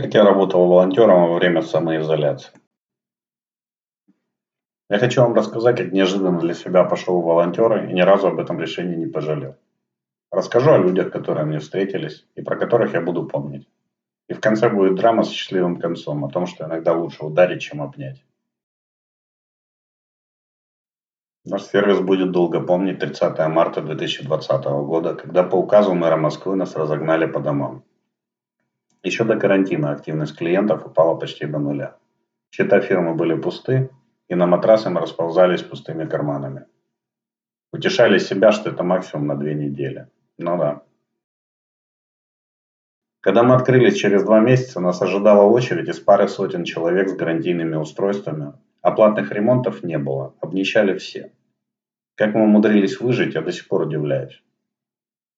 Как я работал волонтером во время самоизоляции. Я хочу вам рассказать, как неожиданно для себя пошел в волонтеры и ни разу об этом решении не пожалел. Расскажу о людях, которые мне встретились и про которых я буду помнить. И в конце будет драма с счастливым концом о том, что иногда лучше ударить, чем обнять. Наш сервис будет долго помнить 30 марта 2020 года, когда по указу мэра Москвы нас разогнали по домам. Еще до карантина активность клиентов упала почти до нуля. Счета фирмы были пусты, и на матрасы мы расползались пустыми карманами. Утешали себя, что это максимум на две недели. Ну да. Когда мы открылись через два месяца, нас ожидала очередь из пары сотен человек с гарантийными устройствами. Оплатных ремонтов не было, обнищали все. Как мы умудрились выжить, я до сих пор удивляюсь.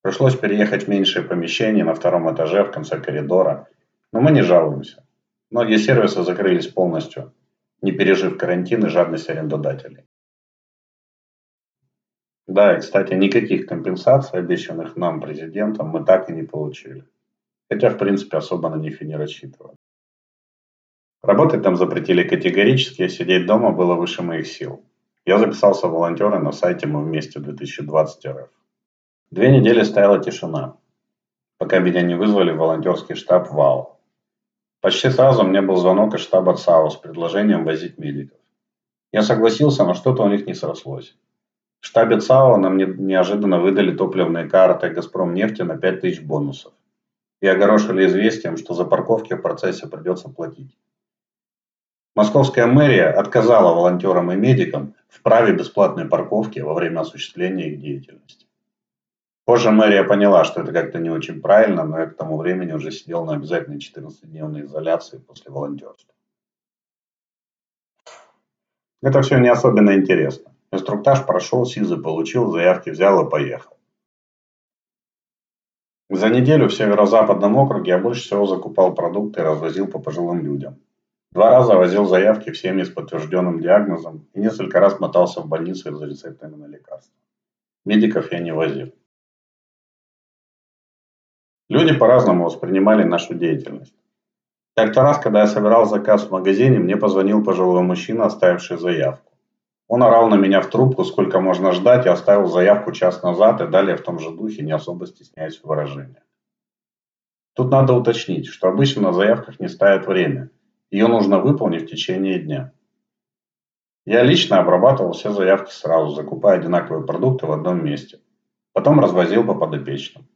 Пришлось переехать в меньшее помещение на втором этаже в конце коридора, но мы не жалуемся. Многие сервисы закрылись полностью, не пережив карантин и жадность арендодателей. Да, и, кстати, никаких компенсаций, обещанных нам президентом, мы так и не получили. Хотя, в принципе, особо на них и не рассчитывали. Работать там запретили категорически, а сидеть дома было выше моих сил. Я записался в волонтеры на сайте «Мы вместе 2020 РФ». Две недели стояла тишина, пока меня не вызвали в волонтерский штаб ВАО. Почти сразу мне был звонок из штаба ЦАО с предложением возить медиков. Я согласился, но что-то у них не срослось. В штабе ЦАО нам не, неожиданно выдали топливные карты «Газпром» нефти на 5000 бонусов и огорошили известием, что за парковки в процессе придется платить. Московская мэрия отказала волонтерам и медикам в праве бесплатной парковки во время осуществления их деятельности. Позже мэрия поняла, что это как-то не очень правильно, но я к тому времени уже сидел на обязательной 14-дневной изоляции после волонтерства. Это все не особенно интересно. Инструктаж прошел, СИЗы получил, заявки взял и поехал. За неделю в северо-западном округе я больше всего закупал продукты и развозил по пожилым людям. Два раза возил заявки в семьи с подтвержденным диагнозом и несколько раз мотался в больницу за рецептами на лекарства. Медиков я не возил. Люди по-разному воспринимали нашу деятельность. Как-то раз, когда я собирал заказ в магазине, мне позвонил пожилой мужчина, оставивший заявку. Он орал на меня в трубку, сколько можно ждать, и оставил заявку час назад и далее в том же духе, не особо стесняясь в выражениях. Тут надо уточнить, что обычно на заявках не ставят время. Ее нужно выполнить в течение дня. Я лично обрабатывал все заявки сразу, закупая одинаковые продукты в одном месте. Потом развозил по подопечным.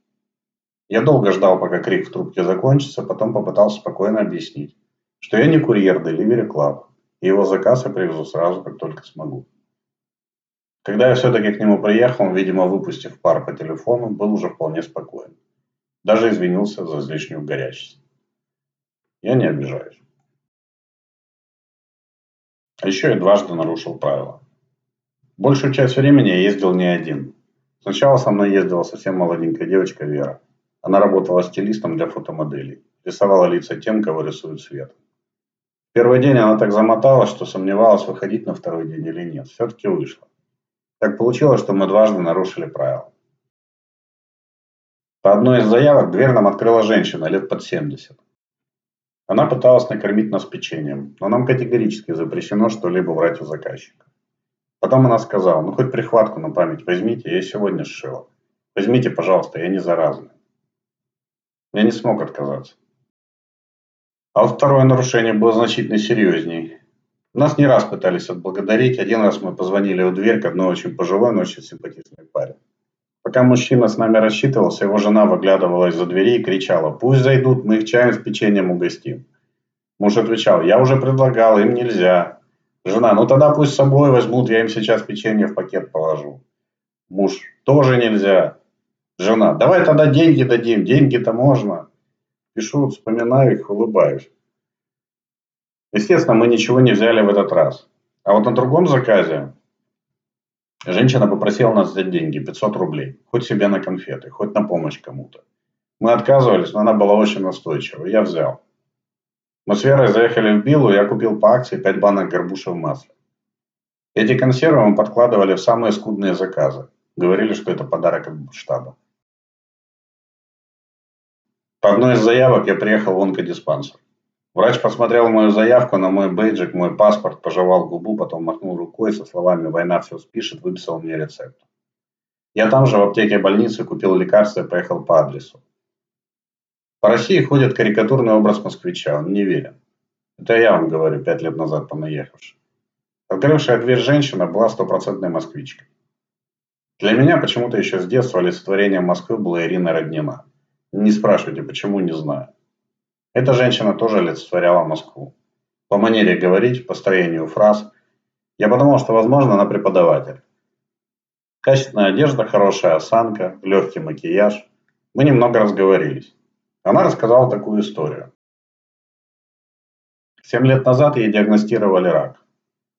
Я долго ждал, пока крик в трубке закончится, потом попытался спокойно объяснить, что я не курьер Delivery Club, и его заказ я привезу сразу, как только смогу. Когда я все-таки к нему приехал, он, видимо, выпустив пар по телефону, был уже вполне спокоен. Даже извинился за излишнюю горячность. Я не обижаюсь. А еще я дважды нарушил правила. Большую часть времени я ездил не один. Сначала со мной ездила совсем молоденькая девочка Вера. Она работала стилистом для фотомоделей. Рисовала лица тем, кого рисует свет. Первый день она так замоталась, что сомневалась, выходить на второй день или нет. Все-таки вышла. Так получилось, что мы дважды нарушили правила. По одной из заявок дверь нам открыла женщина лет под 70. Она пыталась накормить нас печеньем, но нам категорически запрещено что-либо брать у заказчика. Потом она сказала, ну хоть прихватку на память возьмите, я сегодня сшила. Возьмите, пожалуйста, я не заразная. Я не смог отказаться. А второе нарушение было значительно серьезней. Нас не раз пытались отблагодарить. Один раз мы позвонили в дверь к одной очень пожилой, но очень симпатичной паре. Пока мужчина с нами рассчитывался, его жена выглядывала из-за двери и кричала «Пусть зайдут, мы их чаем с печеньем угостим». Муж отвечал «Я уже предлагал, им нельзя». Жена «Ну тогда пусть с собой возьмут, я им сейчас печенье в пакет положу». Муж «Тоже нельзя». Жена, давай тогда деньги дадим, деньги-то можно. Пишу, вспоминаю их, улыбаюсь. Естественно, мы ничего не взяли в этот раз. А вот на другом заказе женщина попросила нас взять деньги, 500 рублей. Хоть себе на конфеты, хоть на помощь кому-то. Мы отказывались, но она была очень настойчива. Я взял. Мы с Верой заехали в Биллу, я купил по акции 5 банок горбуша в масле. Эти консервы мы подкладывали в самые скудные заказы. Говорили, что это подарок от штаба. По одной из заявок я приехал в онкодиспансер. Врач посмотрел мою заявку на мой бейджик, мой паспорт, пожевал губу, потом махнул рукой со словами «Война все спишет», выписал мне рецепт. Я там же в аптеке больницы купил лекарства и поехал по адресу. По России ходит карикатурный образ москвича, он не верен. Это я вам говорю, пять лет назад понаехавший. Открывшая дверь женщина была стопроцентной москвичкой. Для меня почему-то еще с детства олицетворением Москвы была Ирина Роднина. Не спрашивайте, почему, не знаю. Эта женщина тоже олицетворяла Москву. По манере говорить, по строению фраз. Я подумал, что, возможно, она преподаватель. Качественная одежда, хорошая осанка, легкий макияж. Мы немного разговорились. Она рассказала такую историю. Семь лет назад ей диагностировали рак.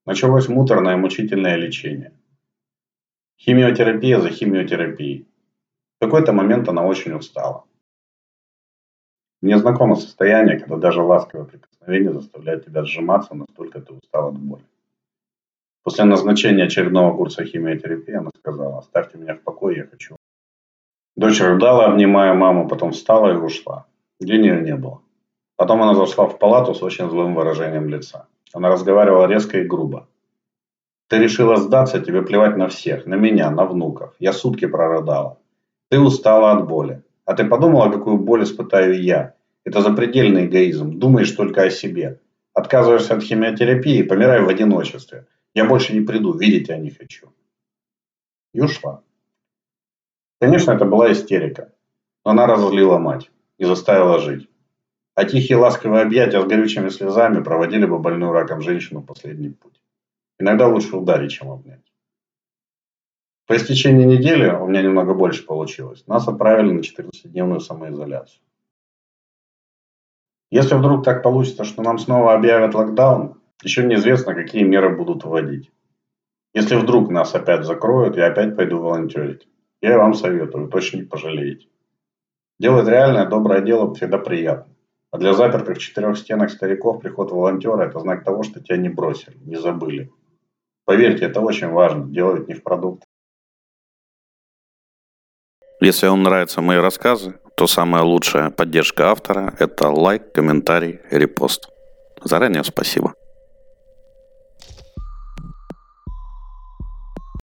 Началось муторное мучительное лечение. Химиотерапия за химиотерапией. В какой-то момент она очень устала. Мне знакомо состояние, когда даже ласковое прикосновение заставляет тебя сжиматься, настолько ты устал от боли. После назначения очередного курса химиотерапии она сказала, оставьте меня в покое, я хочу. Дочь рыдала, обнимая маму, потом встала и ушла. Где нее не было. Потом она зашла в палату с очень злым выражением лица. Она разговаривала резко и грубо. Ты решила сдаться, тебе плевать на всех, на меня, на внуков. Я сутки прорыдала. Ты устала от боли. А ты подумала, какую боль испытаю я? Это запредельный эгоизм. Думаешь только о себе. Отказываешься от химиотерапии, помирай в одиночестве. Я больше не приду, видеть я не хочу. И ушла. Конечно, это была истерика. Но она разозлила мать и заставила жить. А тихие ласковые объятия с горючими слезами проводили бы больную раком женщину последний путь. Иногда лучше ударить, чем обнять. По истечении недели, у меня немного больше получилось, нас отправили на 14-дневную самоизоляцию. Если вдруг так получится, что нам снова объявят локдаун, еще неизвестно, какие меры будут вводить. Если вдруг нас опять закроют, я опять пойду волонтерить. Я вам советую, точно не пожалеете. Делать реальное доброе дело всегда приятно. А для запертых в четырех стенах стариков приход волонтера – это знак того, что тебя не бросили, не забыли. Поверьте, это очень важно. Дело не в продукте. Если вам нравятся мои рассказы, то самая лучшая поддержка автора – это лайк, комментарий, репост. Заранее спасибо.